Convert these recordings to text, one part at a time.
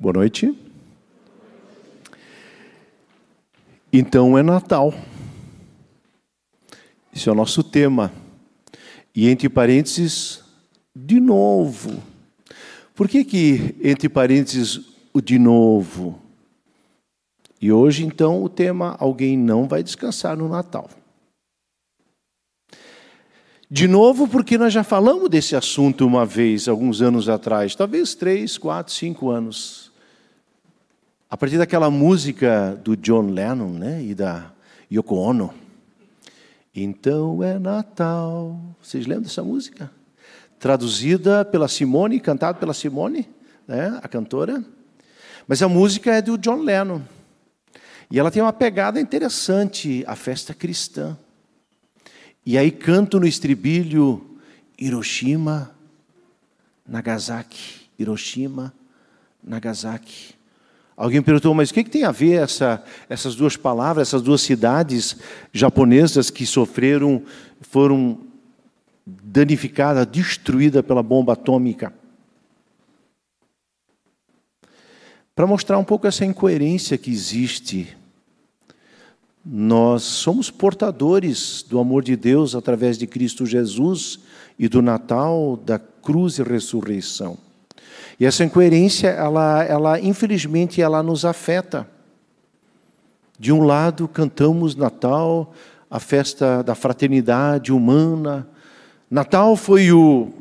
Boa noite. Então é Natal. Esse é o nosso tema. E entre parênteses, de novo. Por que que entre parênteses o de novo? E hoje então o tema alguém não vai descansar no Natal. De novo, porque nós já falamos desse assunto uma vez, alguns anos atrás, talvez três, quatro, cinco anos. A partir daquela música do John Lennon né, e da Yoko Ono. Então é Natal. Vocês lembram dessa música? Traduzida pela Simone, cantada pela Simone, né, a cantora. Mas a música é do John Lennon. E ela tem uma pegada interessante, a festa cristã. E aí canto no estribilho Hiroshima, Nagasaki, Hiroshima, Nagasaki. Alguém perguntou, mas o que, que tem a ver essa, essas duas palavras, essas duas cidades japonesas que sofreram, foram danificadas, destruídas pela bomba atômica? Para mostrar um pouco essa incoerência que existe nós somos portadores do amor de Deus através de Cristo Jesus e do Natal, da cruz e ressurreição. E essa incoerência, ela, ela infelizmente, ela nos afeta. De um lado, cantamos Natal, a festa da fraternidade humana. Natal foi o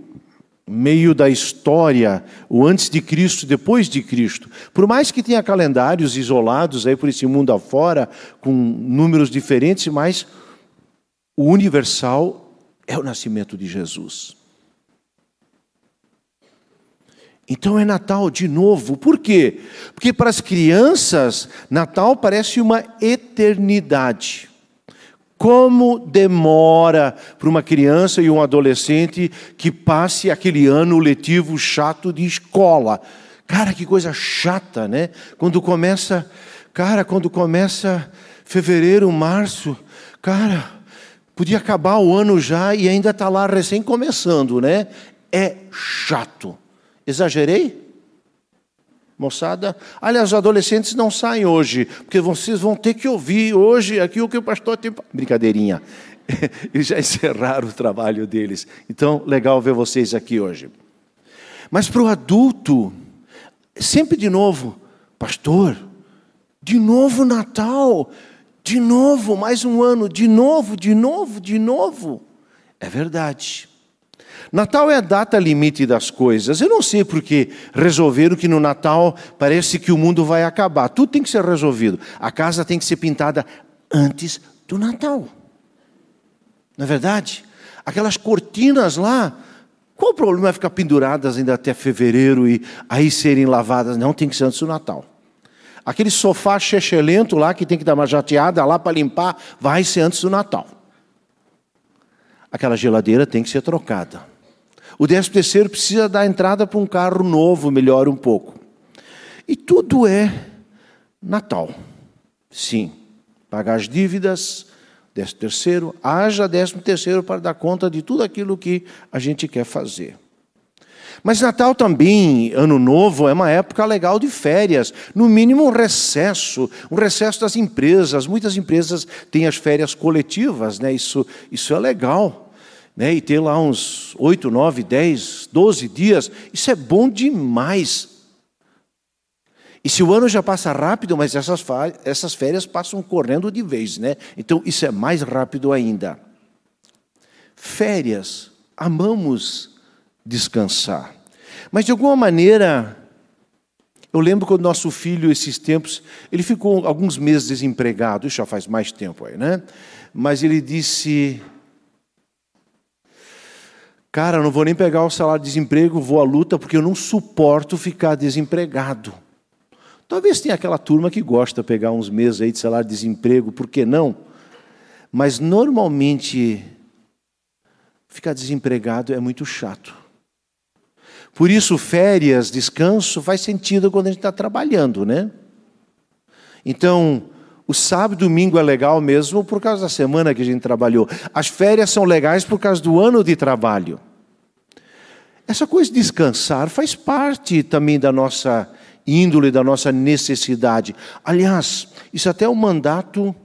meio da história, o antes de Cristo, depois de Cristo. Por mais que tenha calendários isolados aí por esse mundo afora, com números diferentes, mas o universal é o nascimento de Jesus. Então é Natal de novo. Por quê? Porque para as crianças, Natal parece uma eternidade. Como demora para uma criança e um adolescente que passe aquele ano letivo chato de escola. Cara, que coisa chata, né? Quando começa, cara, quando começa fevereiro, março, cara, podia acabar o ano já e ainda está lá recém começando, né? É chato. Exagerei? Moçada, aliás, os adolescentes não saem hoje, porque vocês vão ter que ouvir hoje aqui o que o pastor tem. Brincadeirinha, eles já encerraram o trabalho deles. Então, legal ver vocês aqui hoje. Mas para o adulto, sempre de novo, pastor, de novo Natal, de novo mais um ano, de novo, de novo, de novo. É verdade. Natal é a data limite das coisas. Eu não sei porque resolveram que no Natal parece que o mundo vai acabar. Tudo tem que ser resolvido. A casa tem que ser pintada antes do Natal. Não é verdade? Aquelas cortinas lá, qual o problema é ficar penduradas ainda até fevereiro e aí serem lavadas? Não, tem que ser antes do Natal. Aquele sofá chechelento lá que tem que dar uma jateada lá para limpar, vai ser antes do Natal. Aquela geladeira tem que ser trocada. O décimo terceiro precisa dar entrada para um carro novo, melhor um pouco. E tudo é Natal. Sim, pagar as dívidas, décimo terceiro, haja décimo terceiro para dar conta de tudo aquilo que a gente quer fazer. Mas Natal também, Ano Novo, é uma época legal de férias, no mínimo um recesso, um recesso das empresas. Muitas empresas têm as férias coletivas, né? isso, isso é legal né, e ter lá uns 8, 9, 10, 12 dias, isso é bom demais. E se o ano já passa rápido, mas essas, essas férias passam correndo de vez, né? Então isso é mais rápido ainda. Férias, amamos descansar. Mas de alguma maneira, eu lembro quando nosso filho, esses tempos, ele ficou alguns meses desempregado, isso já faz mais tempo aí, né? Mas ele disse: Cara, não vou nem pegar o salário de desemprego, vou à luta porque eu não suporto ficar desempregado. Talvez tenha aquela turma que gosta de pegar uns meses aí de salário de desemprego, por que não? Mas normalmente ficar desempregado é muito chato. Por isso, férias, descanso, faz sentido quando a gente está trabalhando, né? Então, o sábado e domingo é legal mesmo por causa da semana que a gente trabalhou. As férias são legais por causa do ano de trabalho. Essa coisa de descansar faz parte também da nossa índole, da nossa necessidade. Aliás, isso até é um mandato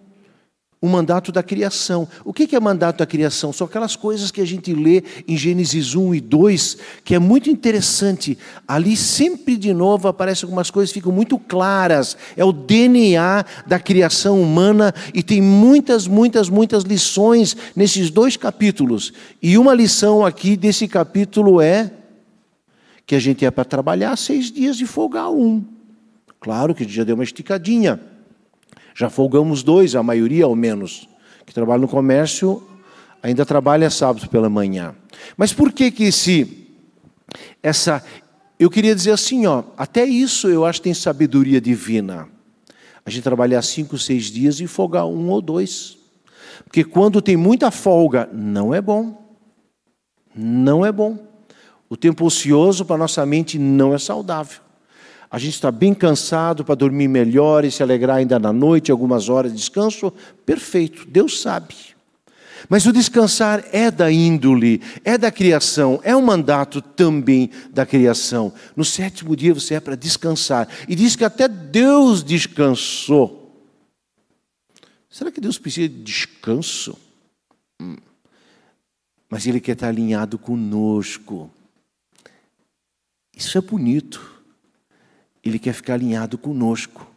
o mandato da criação. O que é mandato da criação? São aquelas coisas que a gente lê em Gênesis 1 e 2, que é muito interessante. Ali sempre de novo aparecem algumas coisas que ficam muito claras. É o DNA da criação humana e tem muitas, muitas, muitas lições nesses dois capítulos. E uma lição aqui desse capítulo é que a gente é para trabalhar seis dias e folgar um. Claro que já deu uma esticadinha. Já folgamos dois, a maioria ao menos, que trabalha no comércio, ainda trabalha sábado pela manhã. Mas por que que esse essa eu queria dizer assim, ó, até isso eu acho que tem sabedoria divina. A gente trabalhar cinco, seis dias e folgar um ou dois. Porque quando tem muita folga, não é bom. Não é bom. O tempo ocioso para nossa mente não é saudável a gente está bem cansado para dormir melhor e se alegrar ainda na noite, algumas horas de descanso, perfeito, Deus sabe. Mas o descansar é da índole, é da criação, é um mandato também da criação. No sétimo dia você é para descansar. E diz que até Deus descansou. Será que Deus precisa de descanso? Hum. Mas Ele quer estar alinhado conosco. Isso é bonito. Ele quer ficar alinhado conosco.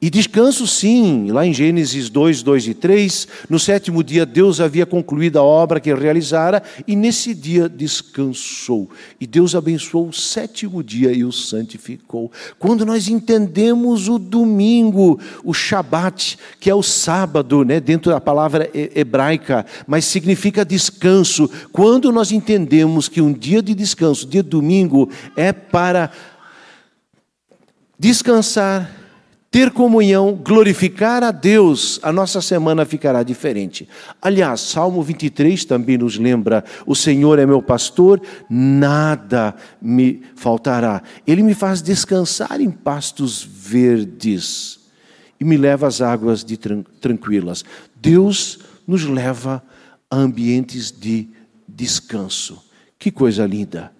E descanso sim, lá em Gênesis 2, 2 e 3, no sétimo dia Deus havia concluído a obra que realizara e nesse dia descansou. E Deus abençoou o sétimo dia e o santificou. Quando nós entendemos o domingo, o Shabat, que é o sábado, né, dentro da palavra hebraica, mas significa descanso. Quando nós entendemos que um dia de descanso, dia de domingo, é para descansar, ter comunhão, glorificar a Deus, a nossa semana ficará diferente. Aliás, Salmo 23 também nos lembra: o Senhor é meu pastor, nada me faltará. Ele me faz descansar em pastos verdes e me leva às águas de tranquilas. Deus nos leva a ambientes de descanso. Que coisa linda!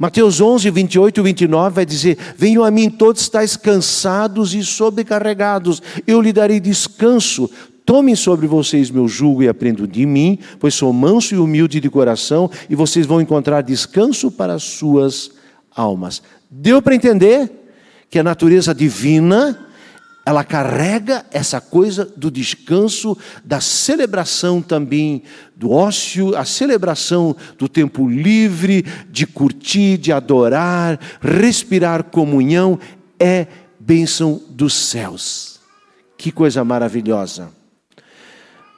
Mateus 11, 28 e 29 vai dizer: Venham a mim todos estáis cansados e sobrecarregados, eu lhe darei descanso. Tomem sobre vocês meu jugo e aprendam de mim, pois sou manso e humilde de coração, e vocês vão encontrar descanso para as suas almas. Deu para entender que a natureza divina ela carrega essa coisa do descanso, da celebração também do ócio, a celebração do tempo livre, de curtir, de adorar, respirar comunhão, é bênção dos céus. Que coisa maravilhosa.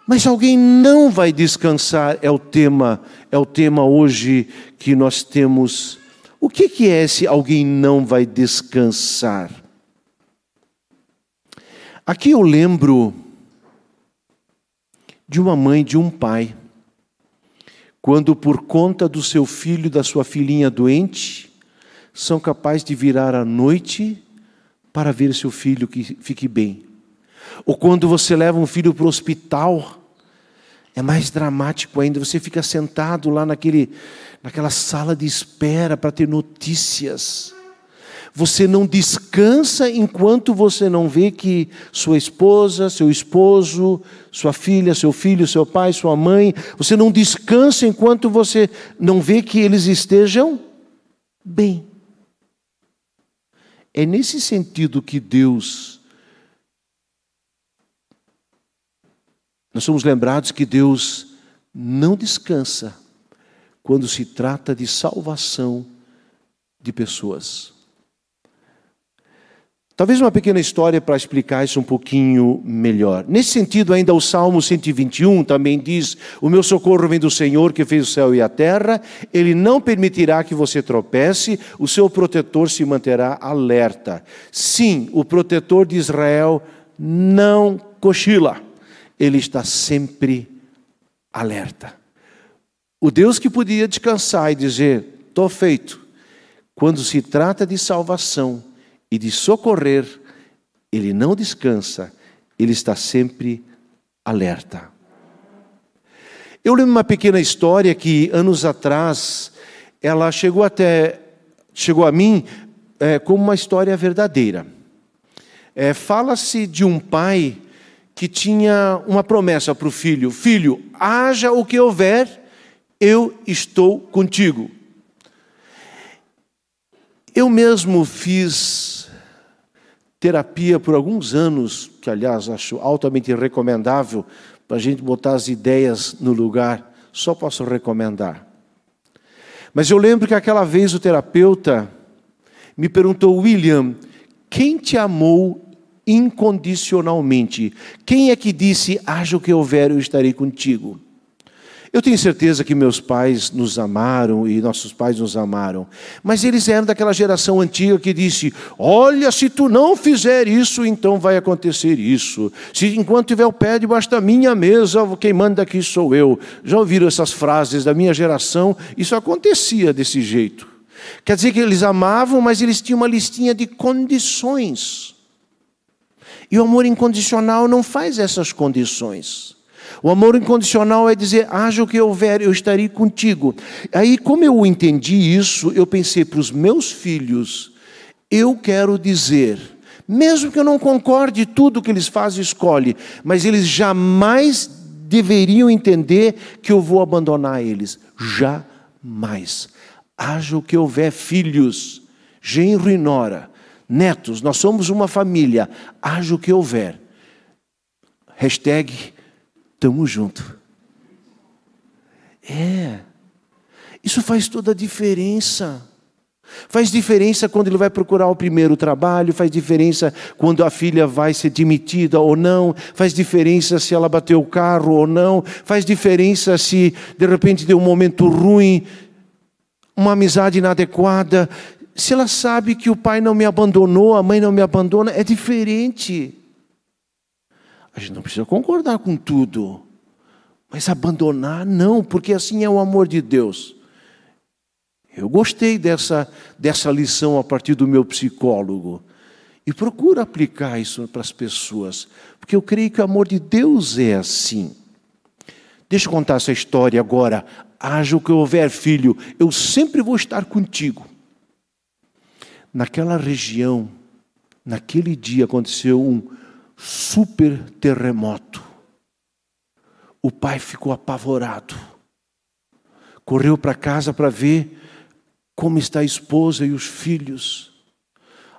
Mas alguém não vai descansar, é o tema, é o tema hoje que nós temos. O que, que é esse alguém não vai descansar? Aqui eu lembro de uma mãe, de um pai, quando por conta do seu filho, da sua filhinha doente, são capazes de virar à noite para ver seu filho que fique bem. Ou quando você leva um filho para o hospital, é mais dramático ainda, você fica sentado lá naquele, naquela sala de espera para ter notícias. Você não descansa enquanto você não vê que sua esposa, seu esposo, sua filha, seu filho, seu pai, sua mãe, você não descansa enquanto você não vê que eles estejam bem. É nesse sentido que Deus. Nós somos lembrados que Deus não descansa quando se trata de salvação de pessoas. Talvez uma pequena história para explicar isso um pouquinho melhor. Nesse sentido, ainda o Salmo 121 também diz: O meu socorro vem do Senhor que fez o céu e a terra, ele não permitirá que você tropece, o seu protetor se manterá alerta. Sim, o protetor de Israel não cochila, ele está sempre alerta. O Deus que podia descansar e dizer: Estou feito, quando se trata de salvação, e de socorrer, ele não descansa, ele está sempre alerta. Eu lembro uma pequena história que anos atrás ela chegou até chegou a mim é, como uma história verdadeira. É, Fala-se de um pai que tinha uma promessa para o filho: Filho, haja o que houver, eu estou contigo. Eu mesmo fiz terapia por alguns anos, que aliás acho altamente recomendável para a gente botar as ideias no lugar, só posso recomendar. Mas eu lembro que aquela vez o terapeuta me perguntou, William, quem te amou incondicionalmente? Quem é que disse, haja o que houver, eu estarei contigo? Eu tenho certeza que meus pais nos amaram e nossos pais nos amaram, mas eles eram daquela geração antiga que disse: Olha, se tu não fizer isso, então vai acontecer isso. Se enquanto tiver o pé debaixo da minha mesa, quem manda aqui sou eu. Já ouviram essas frases da minha geração? Isso acontecia desse jeito. Quer dizer que eles amavam, mas eles tinham uma listinha de condições. E o amor incondicional não faz essas condições. O amor incondicional é dizer: haja o que houver, eu estarei contigo. Aí, como eu entendi isso, eu pensei para os meus filhos: eu quero dizer, mesmo que eu não concorde tudo que eles fazem e escolhem, mas eles jamais deveriam entender que eu vou abandonar eles. Jamais. Haja o que houver, filhos, genro e nora, netos, nós somos uma família, haja o que houver. Hashtag Tamo junto. É. Isso faz toda a diferença. Faz diferença quando ele vai procurar o primeiro trabalho, faz diferença quando a filha vai ser demitida ou não, faz diferença se ela bateu o carro ou não, faz diferença se de repente deu um momento ruim, uma amizade inadequada. Se ela sabe que o pai não me abandonou, a mãe não me abandona, é diferente. A gente não precisa concordar com tudo, mas abandonar não, porque assim é o amor de Deus. Eu gostei dessa, dessa lição a partir do meu psicólogo. E procuro aplicar isso para as pessoas, porque eu creio que o amor de Deus é assim. Deixa eu contar essa história agora. Haja o que houver, filho, eu sempre vou estar contigo. Naquela região, naquele dia, aconteceu um, super terremoto. O pai ficou apavorado. Correu para casa para ver como está a esposa e os filhos.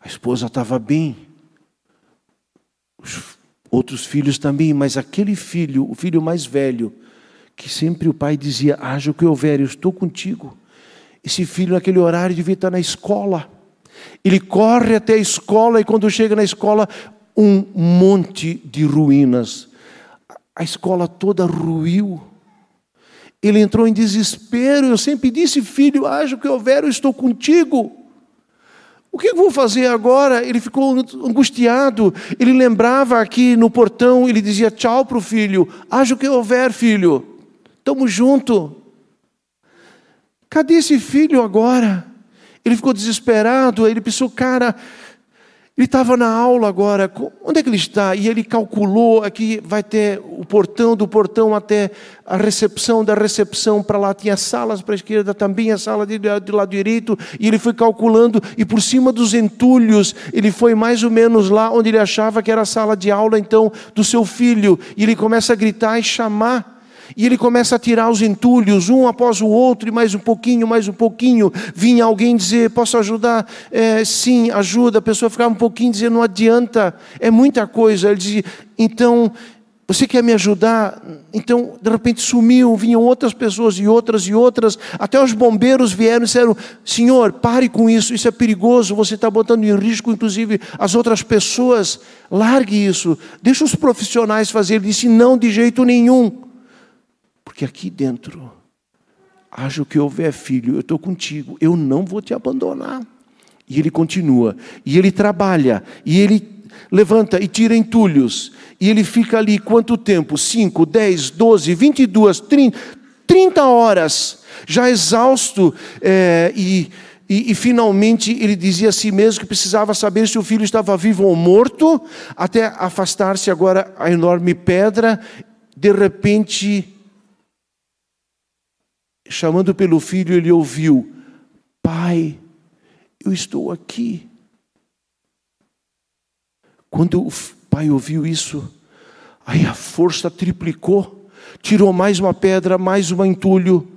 A esposa estava bem, os outros filhos também, mas aquele filho, o filho mais velho, que sempre o pai dizia: Haja o que houver, eu estou contigo. Esse filho, naquele horário, devia estar na escola. Ele corre até a escola e, quando chega na escola, um monte de ruínas. A escola toda ruiu. Ele entrou em desespero. Eu sempre disse, filho, haja o que houver, eu estou contigo. O que eu vou fazer agora? Ele ficou angustiado. Ele lembrava aqui no portão, ele dizia tchau para o filho. Haja o que houver, filho. Estamos junto. Cadê esse filho agora? Ele ficou desesperado. Ele pensou, cara, ele estava na aula agora, onde é que ele está? E ele calculou aqui vai ter o portão, do portão até a recepção, da recepção para lá tinha salas para a esquerda também, a sala de, de lado direito, e ele foi calculando, e por cima dos entulhos, ele foi mais ou menos lá onde ele achava que era a sala de aula então do seu filho, e ele começa a gritar e chamar. E ele começa a tirar os entulhos, um após o outro, e mais um pouquinho, mais um pouquinho. Vinha alguém dizer: Posso ajudar? É, sim, ajuda. A pessoa ficava um pouquinho dizendo: Não adianta, é muita coisa. Ele dizia: Então, você quer me ajudar? Então, de repente sumiu, vinham outras pessoas e outras e outras. Até os bombeiros vieram e disseram: Senhor, pare com isso, isso é perigoso, você está botando em risco, inclusive, as outras pessoas. Largue isso, deixa os profissionais fazer. Ele disse: Não, de jeito nenhum. Porque aqui dentro, haja o que houver, filho, eu estou contigo, eu não vou te abandonar. E ele continua, e ele trabalha, e ele levanta e tira entulhos, e ele fica ali quanto tempo? 5, 10, 12, 22, 30, 30 horas, já exausto, é, e, e, e, finalmente ele dizia a si mesmo que precisava saber se o filho estava vivo ou morto, até afastar-se agora a enorme pedra. De repente, chamando pelo filho, ele ouviu: Pai, eu estou aqui. Quando o pai ouviu isso, aí a força triplicou, tirou mais uma pedra, mais um entulho,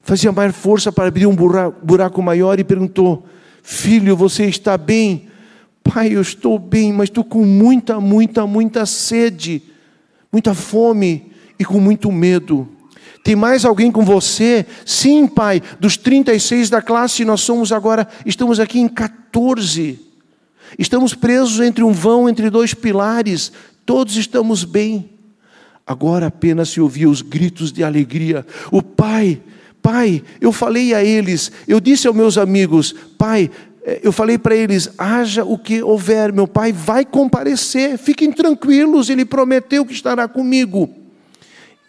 fazia mais força para abrir um buraco maior e perguntou: Filho, você está bem? Pai, eu estou bem, mas estou com muita, muita, muita sede, muita fome e com muito medo. Tem mais alguém com você? Sim, pai. Dos 36 da classe, nós somos agora, estamos aqui em 14. Estamos presos entre um vão, entre dois pilares. Todos estamos bem. Agora apenas se ouvia os gritos de alegria. O pai, pai, eu falei a eles, eu disse aos meus amigos, pai, eh, eu falei para eles: haja o que houver, meu pai vai comparecer, fiquem tranquilos, ele prometeu que estará comigo.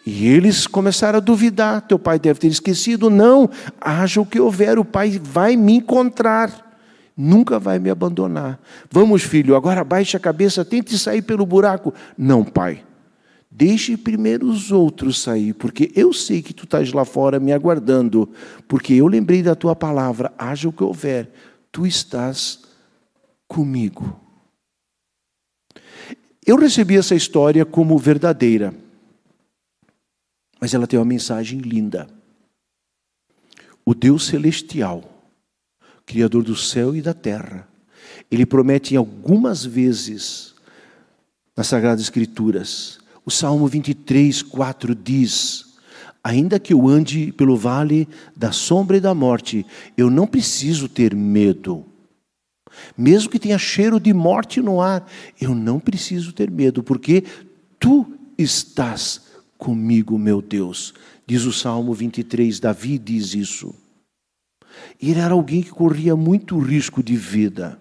E eles começaram a duvidar: teu pai deve ter esquecido. Não, haja o que houver, o pai vai me encontrar, nunca vai me abandonar. Vamos, filho, agora baixe a cabeça, tente sair pelo buraco. Não, pai, deixe primeiro os outros sair, porque eu sei que tu estás lá fora me aguardando, porque eu lembrei da tua palavra: haja o que houver, tu estás comigo. Eu recebi essa história como verdadeira mas ela tem uma mensagem linda. O Deus celestial, Criador do céu e da terra, ele promete em algumas vezes nas Sagradas Escrituras. O Salmo 23, 4 diz: Ainda que eu ande pelo vale da sombra e da morte, eu não preciso ter medo. Mesmo que tenha cheiro de morte no ar, eu não preciso ter medo, porque tu estás comigo, meu Deus. Diz o Salmo 23, Davi diz isso. Ele era alguém que corria muito risco de vida.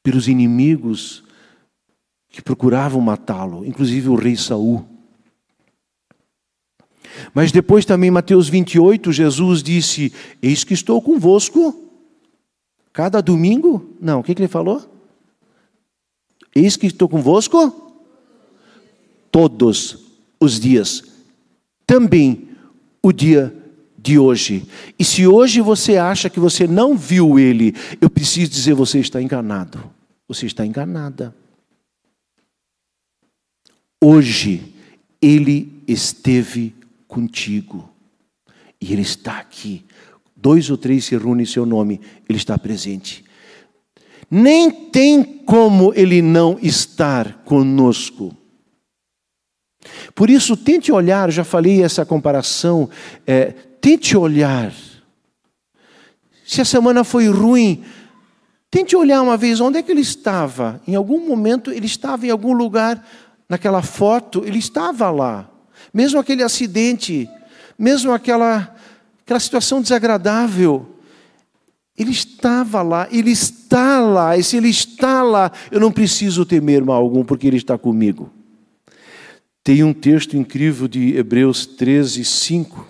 Pelos inimigos que procuravam matá-lo, inclusive o rei Saul. Mas depois também, Mateus 28, Jesus disse: Eis que estou convosco cada domingo. Não, o que, que ele falou? Eis que estou convosco todos os dias, também o dia de hoje. E se hoje você acha que você não viu ele, eu preciso dizer: você está enganado. Você está enganada. Hoje, ele esteve contigo. E ele está aqui. Dois ou três se reúnem em seu nome, ele está presente. Nem tem como ele não estar conosco. Por isso, tente olhar, já falei essa comparação, é, tente olhar. Se a semana foi ruim, tente olhar uma vez onde é que ele estava. Em algum momento ele estava em algum lugar, naquela foto, ele estava lá. Mesmo aquele acidente, mesmo aquela, aquela situação desagradável, ele estava lá, ele está lá, e se ele está lá, eu não preciso temer mal algum, porque ele está comigo. Tem um texto incrível de Hebreus 13, 5,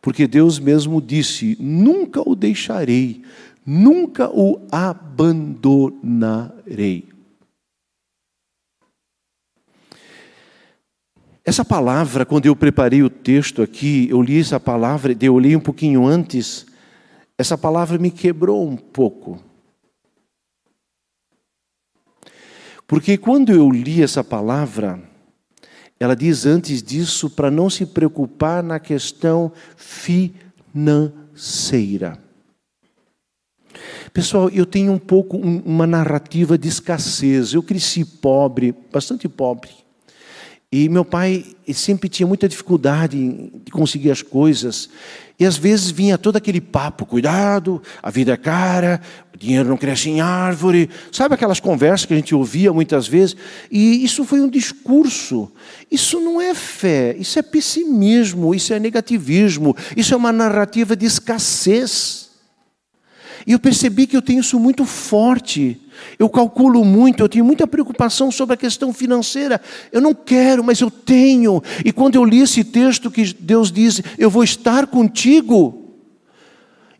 porque Deus mesmo disse: Nunca o deixarei, nunca o abandonarei. Essa palavra, quando eu preparei o texto aqui, eu li essa palavra, eu li um pouquinho antes, essa palavra me quebrou um pouco. Porque quando eu li essa palavra, ela diz antes disso para não se preocupar na questão financeira. Pessoal, eu tenho um pouco uma narrativa de escassez. Eu cresci pobre, bastante pobre. E meu pai sempre tinha muita dificuldade de conseguir as coisas. E às vezes vinha todo aquele papo: cuidado, a vida é cara, o dinheiro não cresce em árvore. Sabe aquelas conversas que a gente ouvia muitas vezes? E isso foi um discurso. Isso não é fé, isso é pessimismo, isso é negativismo, isso é uma narrativa de escassez. E eu percebi que eu tenho isso muito forte. Eu calculo muito, eu tenho muita preocupação sobre a questão financeira. Eu não quero, mas eu tenho. E quando eu li esse texto que Deus diz, eu vou estar contigo.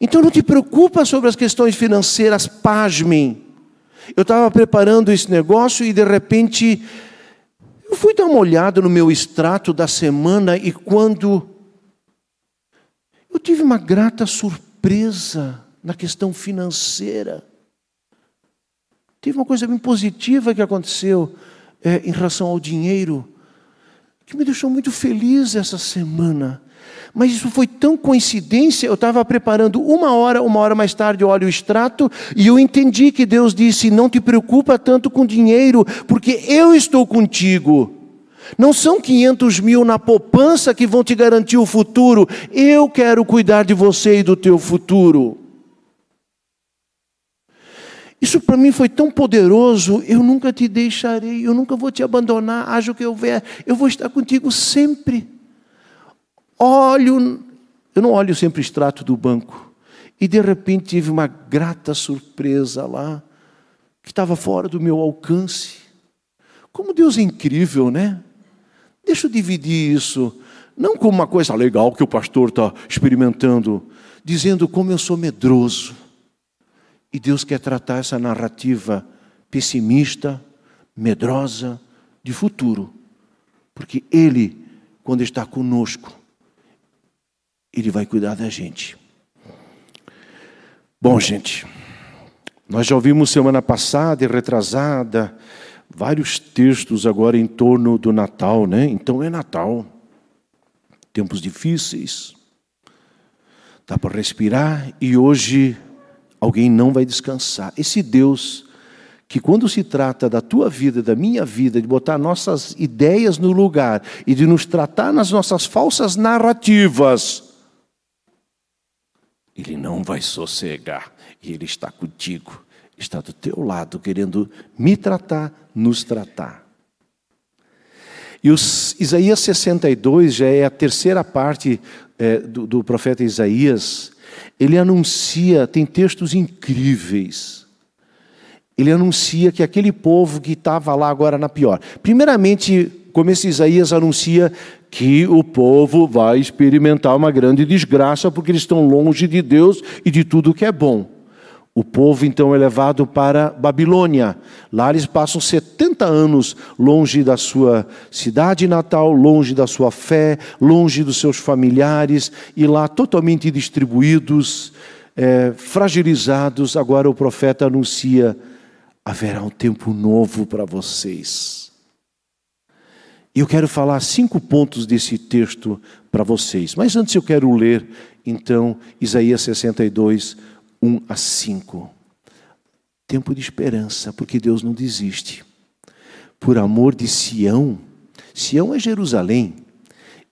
Então não te preocupa sobre as questões financeiras, pasmem. Eu estava preparando esse negócio e de repente eu fui dar uma olhada no meu extrato da semana e quando eu tive uma grata surpresa na questão financeira. Teve uma coisa bem positiva que aconteceu é, em relação ao dinheiro, que me deixou muito feliz essa semana. Mas isso foi tão coincidência, eu estava preparando uma hora, uma hora mais tarde eu olho o extrato e eu entendi que Deus disse: Não te preocupa tanto com dinheiro, porque eu estou contigo. Não são 500 mil na poupança que vão te garantir o futuro, eu quero cuidar de você e do teu futuro. Isso para mim foi tão poderoso, eu nunca te deixarei, eu nunca vou te abandonar, haja o que houver, eu vou estar contigo sempre. Olho, eu não olho sempre o extrato do banco, e de repente tive uma grata surpresa lá, que estava fora do meu alcance. Como Deus é incrível, né? Deixa eu dividir isso, não como uma coisa legal que o pastor está experimentando, dizendo como eu sou medroso e Deus quer tratar essa narrativa pessimista, medrosa, de futuro. Porque Ele, quando está conosco, Ele vai cuidar da gente. Bom, gente, nós já ouvimos semana passada e retrasada vários textos agora em torno do Natal, né? Então é Natal. Tempos difíceis. Dá para respirar e hoje alguém não vai descansar. Esse Deus que quando se trata da tua vida, da minha vida, de botar nossas ideias no lugar e de nos tratar nas nossas falsas narrativas, ele não vai sossegar e ele está contigo, está do teu lado, querendo me tratar, nos tratar. E os, Isaías 62 já é a terceira parte é, do, do profeta Isaías, ele anuncia, tem textos incríveis. Ele anuncia que aquele povo que estava lá agora na pior. Primeiramente, como esse Isaías anuncia que o povo vai experimentar uma grande desgraça porque eles estão longe de Deus e de tudo que é bom. O povo então é levado para Babilônia. Lá eles passam 70 anos longe da sua cidade natal, longe da sua fé, longe dos seus familiares, e lá totalmente distribuídos, é, fragilizados. Agora o profeta anuncia: haverá um tempo novo para vocês. E eu quero falar cinco pontos desse texto para vocês. Mas antes eu quero ler, então, Isaías 62, 1 a 5. Tempo de esperança, porque Deus não desiste. Por amor de Sião, Sião é Jerusalém,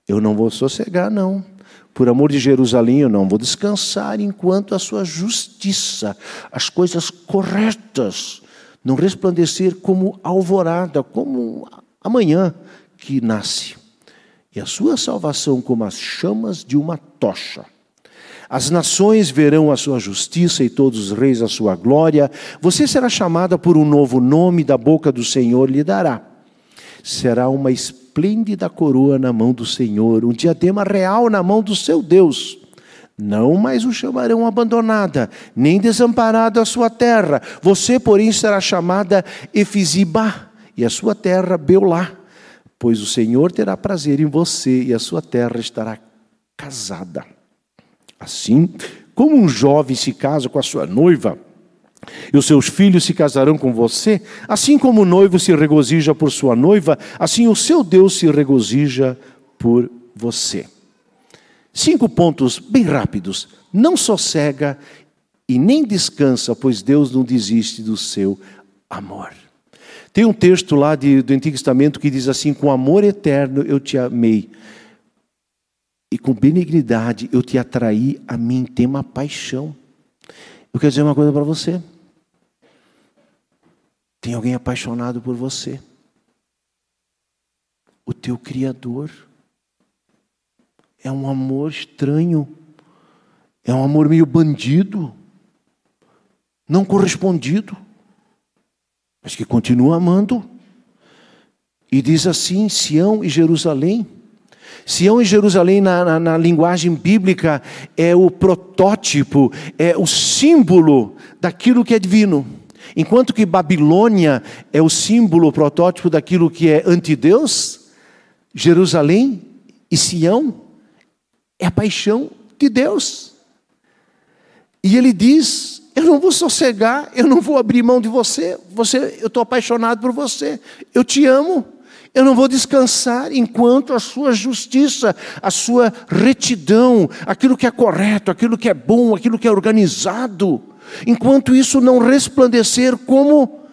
eu não vou sossegar, não. Por amor de Jerusalém, eu não vou descansar enquanto a sua justiça, as coisas corretas, não resplandecer como alvorada, como amanhã que nasce, e a sua salvação como as chamas de uma tocha. As nações verão a sua justiça e todos os reis a sua glória. Você será chamada por um novo nome, da boca do Senhor lhe dará. Será uma esplêndida coroa na mão do Senhor, um diadema real na mão do seu Deus. Não mais o chamarão abandonada, nem desamparada a sua terra. Você, porém, será chamada Efizibá, e a sua terra Beulá, pois o Senhor terá prazer em você, e a sua terra estará casada. Assim, como um jovem se casa com a sua noiva, e os seus filhos se casarão com você, assim como o noivo se regozija por sua noiva, assim o seu Deus se regozija por você. Cinco pontos bem rápidos. Não sossega e nem descansa, pois Deus não desiste do seu amor. Tem um texto lá de, do Antigo Testamento que diz assim: Com amor eterno eu te amei e com benignidade eu te atraí a mim, tem uma paixão. Eu quero dizer uma coisa para você. Tem alguém apaixonado por você. O teu Criador. É um amor estranho. É um amor meio bandido. Não correspondido. Mas que continua amando. E diz assim: Sião e Jerusalém Sião e Jerusalém, na, na, na, linguagem bíblica, é o protótipo, é o símbolo daquilo que é divino. Enquanto que Babilônia é o símbolo, o protótipo daquilo que é anti-Deus, Jerusalém e Sião é a paixão de Deus. E ele diz, eu não vou sossegar, eu não vou abrir mão de você. Você, eu estou apaixonado por você. Eu te amo. Eu não vou descansar enquanto a sua justiça, a sua retidão, aquilo que é correto, aquilo que é bom, aquilo que é organizado, enquanto isso não resplandecer como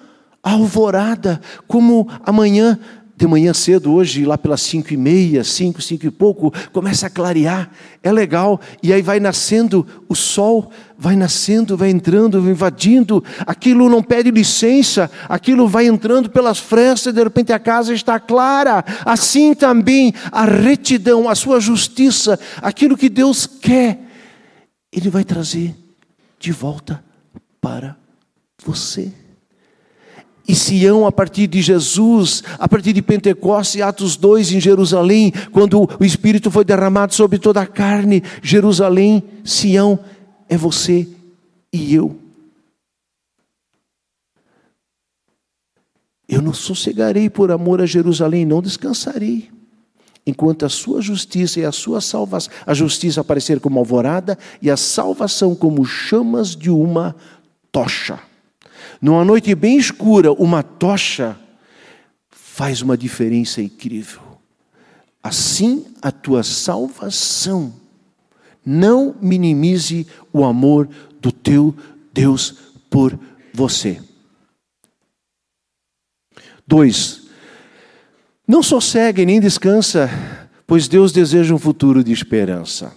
alvorada, como amanhã de manhã cedo, hoje, lá pelas cinco e meia, cinco, cinco e pouco, começa a clarear, é legal, e aí vai nascendo o sol, vai nascendo, vai entrando, vai invadindo, aquilo não pede licença, aquilo vai entrando pelas frestas, de repente a casa está clara, assim também a retidão, a sua justiça, aquilo que Deus quer, Ele vai trazer de volta para você. E Sião, a partir de Jesus, a partir de Pentecostes, Atos 2 em Jerusalém, quando o Espírito foi derramado sobre toda a carne, Jerusalém, Sião, é você e eu. Eu não sossegarei por amor a Jerusalém, não descansarei, enquanto a sua justiça e a sua salvação, a justiça aparecer como alvorada e a salvação como chamas de uma tocha. Numa noite bem escura, uma tocha faz uma diferença incrível. Assim, a tua salvação. Não minimize o amor do teu Deus por você. Dois, não sossegue nem descansa, pois Deus deseja um futuro de esperança.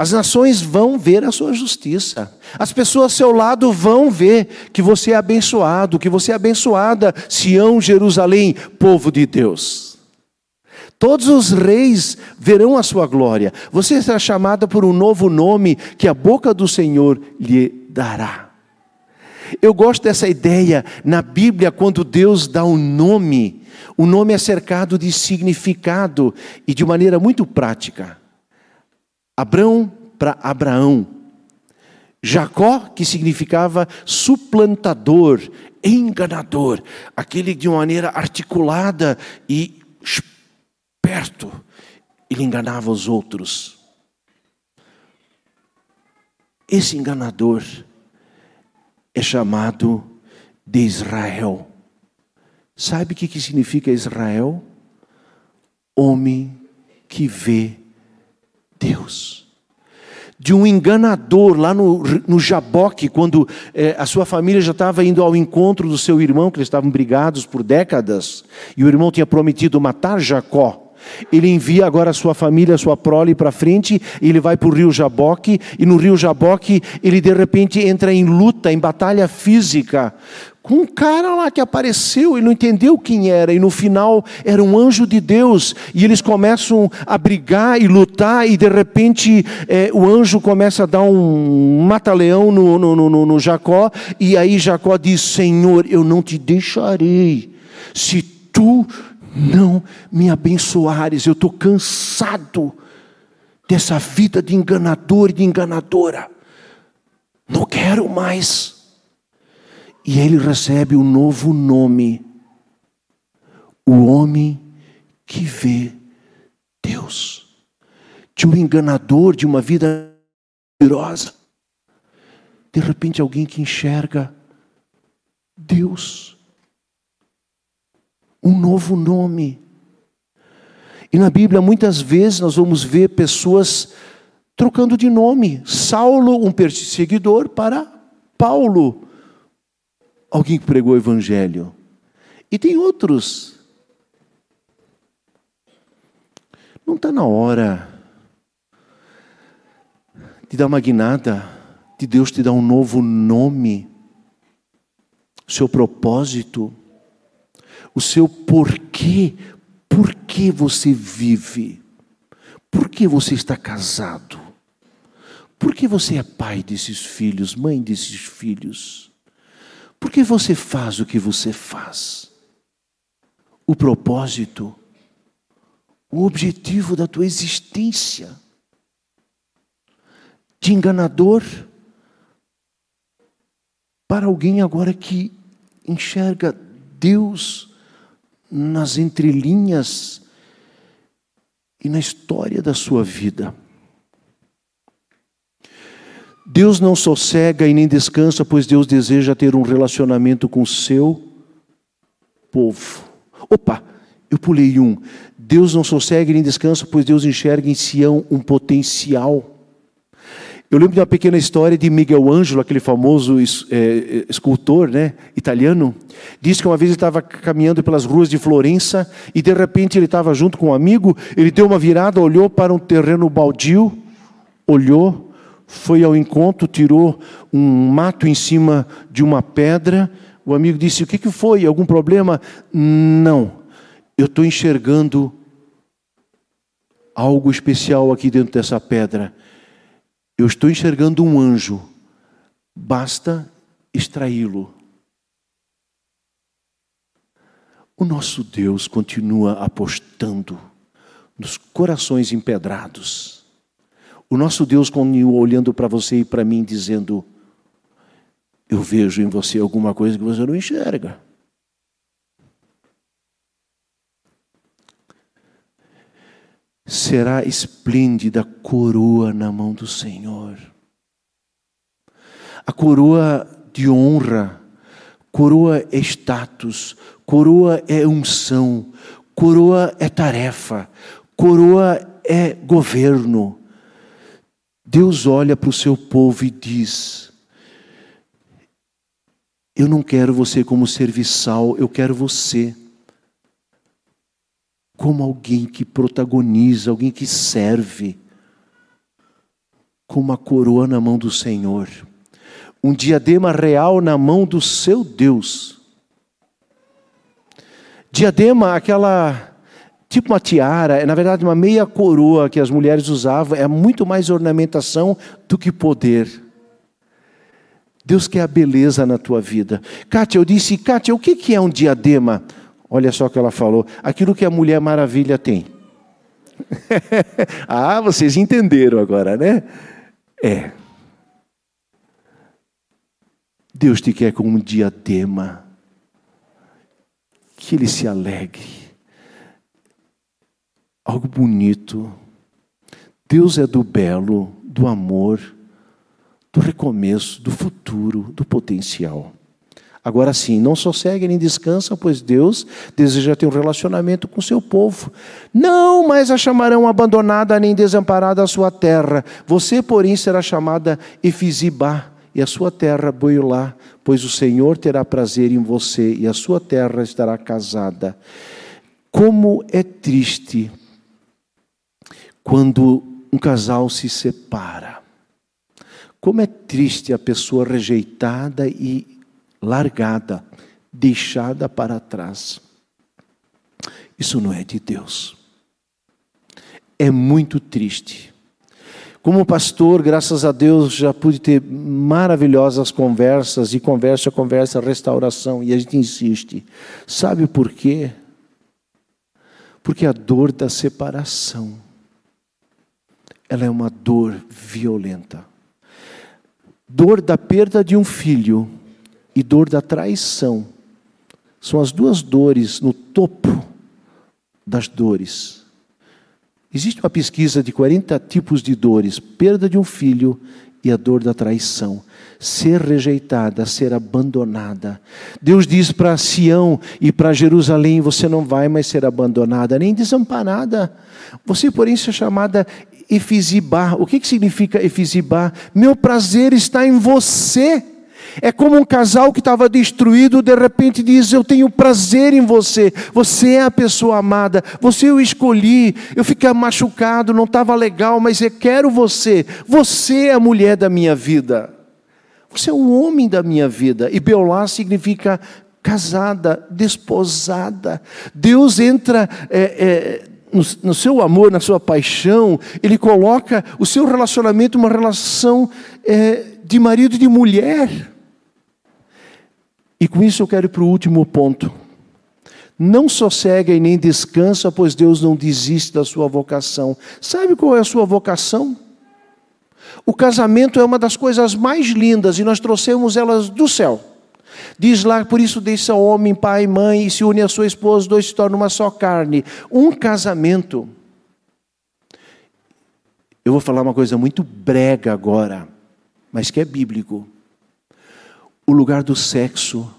As nações vão ver a sua justiça. As pessoas ao seu lado vão ver que você é abençoado, que você é abençoada, Sião, Jerusalém, povo de Deus. Todos os reis verão a sua glória. Você será chamada por um novo nome que a boca do Senhor lhe dará. Eu gosto dessa ideia na Bíblia, quando Deus dá um nome, o nome é cercado de significado e de maneira muito prática. Abrão para Abraão. Jacó, que significava suplantador, enganador, aquele de uma maneira articulada e esperto, ele enganava os outros. Esse enganador é chamado de Israel. Sabe o que significa Israel? Homem que vê Deus. De um enganador lá no, no Jaboque, quando é, a sua família já estava indo ao encontro do seu irmão, que eles estavam brigados por décadas, e o irmão tinha prometido matar Jacó. Ele envia agora a sua família, a sua prole para frente, ele vai para o rio Jaboque, e no rio Jaboque ele de repente entra em luta, em batalha física, com um cara lá que apareceu e não entendeu quem era, e no final era um anjo de Deus, e eles começam a brigar e lutar, e de repente é, o anjo começa a dar um mata-leão no, no, no, no Jacó, e aí Jacó diz: Senhor, eu não te deixarei, se tu não me abençoares, eu estou cansado dessa vida de enganador e de enganadora, não quero mais. E ele recebe um novo nome: o homem que vê Deus. De um enganador, de uma vida mentirosa. De repente, alguém que enxerga Deus. Um novo nome. E na Bíblia, muitas vezes, nós vamos ver pessoas trocando de nome. Saulo, um perseguidor, para Paulo alguém que pregou o Evangelho. E tem outros. Não está na hora de dar uma guinada, de Deus te dar um novo nome, seu propósito, o seu porquê, por que você vive, por que você está casado, por que você é pai desses filhos, mãe desses filhos. Por que você faz o que você faz? O propósito, o objetivo da tua existência. De enganador para alguém agora que enxerga Deus nas entrelinhas e na história da sua vida. Deus não sossega e nem descansa, pois Deus deseja ter um relacionamento com o seu povo. Opa, eu pulei um. Deus não sossega e nem descansa, pois Deus enxerga em Sião um potencial. Eu lembro de uma pequena história de Miguel Ângelo, aquele famoso é, escultor né, italiano. Diz que uma vez ele estava caminhando pelas ruas de Florença e de repente ele estava junto com um amigo. Ele deu uma virada, olhou para um terreno baldio, olhou, foi ao encontro, tirou um mato em cima de uma pedra. O amigo disse: O que, que foi? Algum problema? Não, eu estou enxergando algo especial aqui dentro dessa pedra. Eu estou enxergando um anjo, basta extraí-lo. O nosso Deus continua apostando nos corações empedrados. O nosso Deus continua olhando para você e para mim, dizendo: Eu vejo em você alguma coisa que você não enxerga. Será esplêndida coroa na mão do Senhor. A coroa de honra, coroa é status, coroa é unção, coroa é tarefa, coroa é governo. Deus olha para o seu povo e diz: Eu não quero você como serviçal, eu quero você como alguém que protagoniza, alguém que serve, com uma coroa na mão do Senhor, um diadema real na mão do seu Deus. Diadema, aquela tipo uma tiara, é na verdade uma meia coroa que as mulheres usavam, é muito mais ornamentação do que poder. Deus quer a beleza na tua vida. Kátia, eu disse, Kátia, o que é um diadema? Olha só o que ela falou. Aquilo que a Mulher Maravilha tem. ah, vocês entenderam agora, né? É. Deus te quer com um diadema. Que ele se alegre. Algo bonito. Deus é do belo, do amor, do recomeço, do futuro, do potencial. Agora sim, não sossegue nem descansa, pois Deus deseja ter um relacionamento com seu povo. Não mais a chamarão abandonada nem desamparada a sua terra. Você, porém, será chamada Efizibá, e a sua terra Boiolá, pois o Senhor terá prazer em você, e a sua terra estará casada. Como é triste quando um casal se separa. Como é triste a pessoa rejeitada e largada, deixada para trás. Isso não é de Deus. É muito triste. Como pastor, graças a Deus, já pude ter maravilhosas conversas, e conversa, conversa, restauração, e a gente insiste. Sabe por quê? Porque a dor da separação, ela é uma dor violenta. Dor da perda de um filho e dor da traição são as duas dores no topo das dores. Existe uma pesquisa de 40 tipos de dores: perda de um filho e a dor da traição, ser rejeitada, ser abandonada. Deus diz para Sião e para Jerusalém: você não vai mais ser abandonada, nem desamparada. Você, porém, ser chamada Efizibá. O que, que significa Efizibá? Meu prazer está em você. É como um casal que estava destruído, de repente diz: Eu tenho prazer em você, você é a pessoa amada, você eu escolhi, eu fiquei machucado, não estava legal, mas eu quero você, você é a mulher da minha vida, você é o homem da minha vida. E Beolá significa casada, desposada. Deus entra. É, é, no, no, seu amor, na sua paixão, Ele coloca o seu relacionamento uma relação é, de marido e de mulher. E com isso eu quero ir para o último ponto. Não sossegue e nem descansa, pois Deus não desiste da sua vocação. Sabe qual é a sua vocação? O casamento é uma das coisas mais lindas e nós trouxemos elas do céu. Diz lá, por isso deixa o homem, pai e mãe, e se une a sua esposa, dois se tornam uma só carne. Um casamento. Eu vou falar uma coisa muito brega agora. mas que é bíblico. O lugar do sexo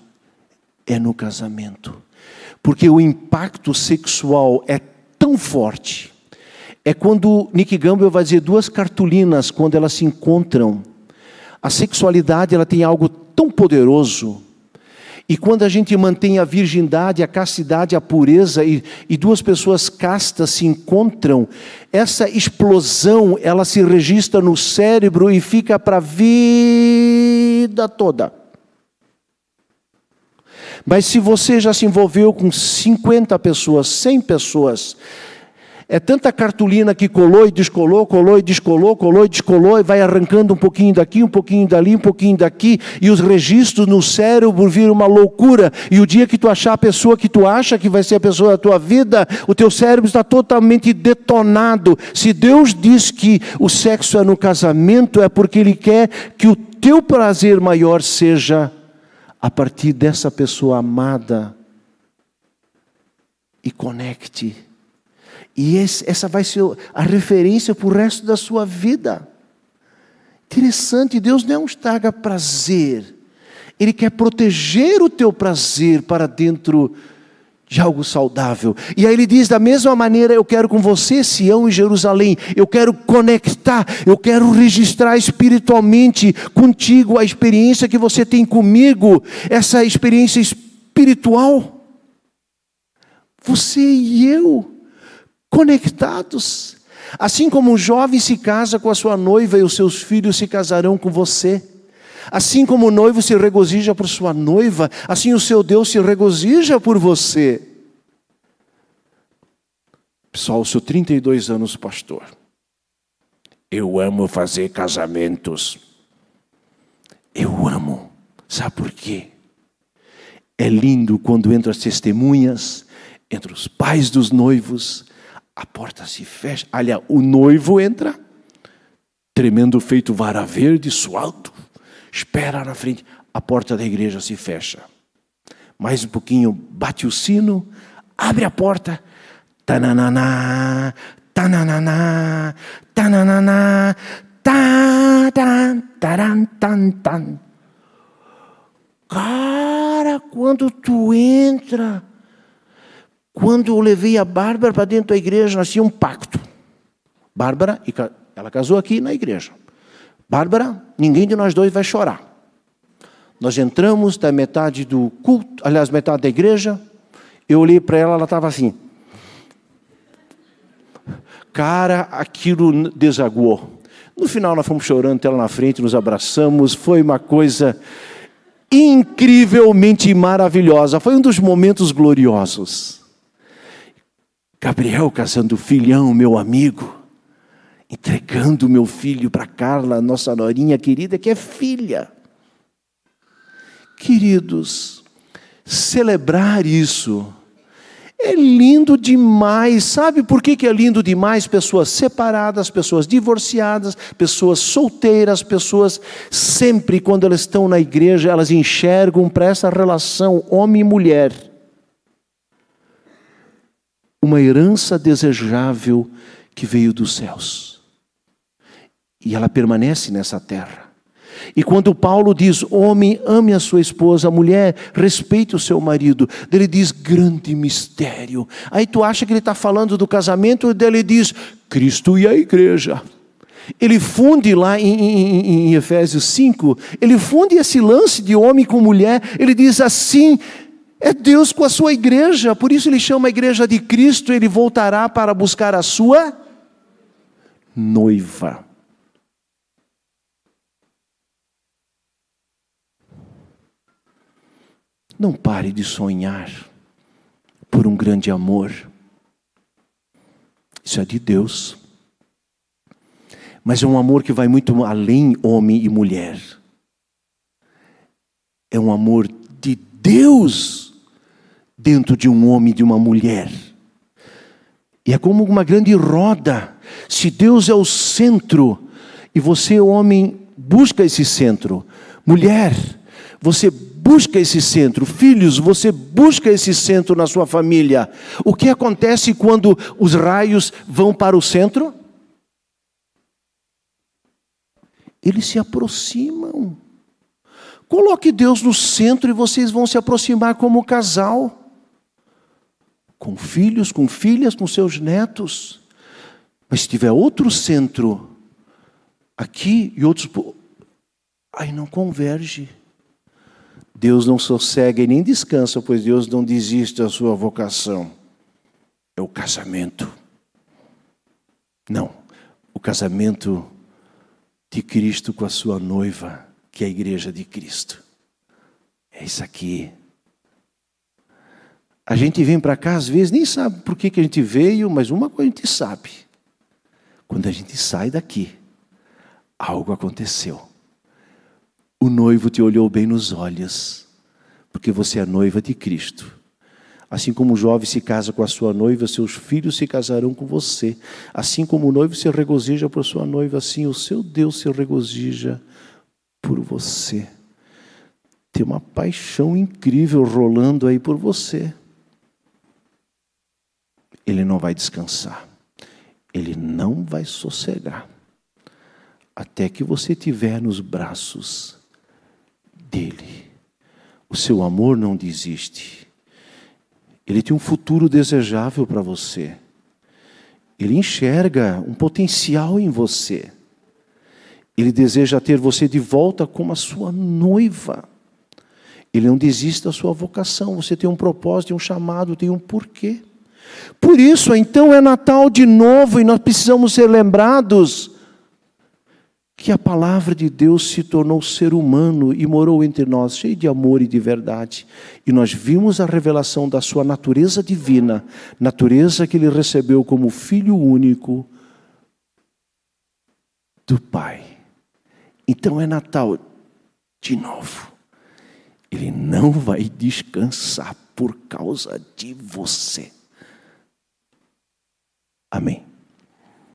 é no casamento. Porque o impacto sexual é tão forte. É quando Nick Gamble vai dizer duas cartolinas quando elas se encontram. A sexualidade ela tem algo tão poderoso. E quando a gente mantém a virgindade, a castidade, a pureza e, e duas pessoas castas se encontram, essa explosão ela se registra no cérebro e fica para a vida toda. Mas se você já se envolveu com 50 pessoas, 100 pessoas, é tanta cartolina que colou e descolou, colou e descolou, colou e descolou, e vai arrancando um pouquinho daqui, um pouquinho dali, um pouquinho daqui, e os registros no cérebro viram uma loucura. E o dia que tu achar a pessoa que tu acha que vai ser a pessoa da tua vida, o teu cérebro está totalmente detonado. Se Deus diz que o sexo é no casamento, é porque Ele quer que o teu prazer maior seja a partir dessa pessoa amada e conecte. E esse, essa vai ser a referência para o resto da sua vida. Interessante, Deus não estraga prazer. Ele quer proteger o teu prazer para dentro de algo saudável. E aí ele diz: da mesma maneira, eu quero com você, Sião e Jerusalém, eu quero conectar, eu quero registrar espiritualmente contigo a experiência que você tem comigo, essa experiência espiritual. Você e eu, conectados. Assim como um jovem se casa com a sua noiva e os seus filhos se casarão com você. Assim como o noivo se regozija por sua noiva, assim o seu Deus se regozija por você. Pessoal, sou 32 anos pastor. Eu amo fazer casamentos. Eu amo. Sabe por quê? É lindo quando entram as testemunhas, entre os pais dos noivos, a porta se fecha. Olha, o noivo entra, tremendo feito vara verde, suado espera na frente, a porta da igreja se fecha. Mais um pouquinho, bate o sino, abre a porta, tanananá, tanananá, tanananá, taran, taran, tan, tan. Cara, quando tu entra, quando eu levei a Bárbara para dentro da igreja, tínhamos um pacto. Bárbara, ela casou aqui na igreja. Bárbara, ninguém de nós dois vai chorar. Nós entramos da metade do culto, aliás, metade da igreja. Eu olhei para ela, ela estava assim. Cara, aquilo desaguou. No final, nós fomos chorando até lá na frente, nos abraçamos. Foi uma coisa incrivelmente maravilhosa. Foi um dos momentos gloriosos. Gabriel casando filhão, meu amigo entregando meu filho para Carla, nossa norinha querida, que é filha. Queridos, celebrar isso é lindo demais. Sabe por que, que é lindo demais? Pessoas separadas, pessoas divorciadas, pessoas solteiras, pessoas sempre, quando elas estão na igreja, elas enxergam para essa relação homem e mulher uma herança desejável que veio dos céus. E ela permanece nessa terra. E quando Paulo diz, homem, ame a sua esposa, mulher, respeite o seu marido, ele diz, grande mistério. Aí tu acha que ele está falando do casamento, dele diz, Cristo e a igreja. Ele funde lá em, em, em Efésios 5, ele funde esse lance de homem com mulher, ele diz assim, é Deus com a sua igreja, por isso ele chama a igreja de Cristo, ele voltará para buscar a sua noiva. Não pare de sonhar por um grande amor. Isso é de Deus. Mas é um amor que vai muito além homem e mulher. É um amor de Deus dentro de um homem e de uma mulher. E é como uma grande roda. Se Deus é o centro e você, homem, busca esse centro, mulher, você busca esse centro. Filhos, você busca esse centro na sua família. O que acontece quando os raios vão para o centro? eles se aproximam. Coloque Deus no centro e vocês vão se aproximar como casal, com filhos, com filhas, com seus netos. Mas se tiver outro centro aqui e outros, aí não converge. Deus não sossega e nem descansa, pois Deus não desiste da sua vocação. É o casamento. Não, o casamento de Cristo com a sua noiva que é a igreja de Cristo. É isso aqui. A gente vem para cá, às vezes, nem sabe por que, que a gente veio, mas uma coisa a gente sabe. Quando a gente sai daqui, algo aconteceu. O noivo te olhou bem nos olhos, porque você é noiva de Cristo. Assim como o jovem se casa com a sua noiva, seus filhos se casarão com você. Assim como o noivo se regozija por sua noiva, assim o seu Deus se regozija por você. Tem uma paixão incrível rolando aí por você. Ele não vai descansar. Ele não vai sossegar. Até que você estiver nos braços dele. O seu amor não desiste. Ele tem um futuro desejável para você. Ele enxerga um potencial em você. Ele deseja ter você de volta como a sua noiva. Ele não desiste da sua vocação. Você tem um propósito, um chamado, tem um porquê. Por isso, então, é Natal de novo e nós precisamos ser lembrados que a palavra de Deus se tornou ser humano e morou entre nós, cheio de amor e de verdade. E nós vimos a revelação da sua natureza divina, natureza que ele recebeu como filho único do Pai. Então é Natal de novo. Ele não vai descansar por causa de você. Amém.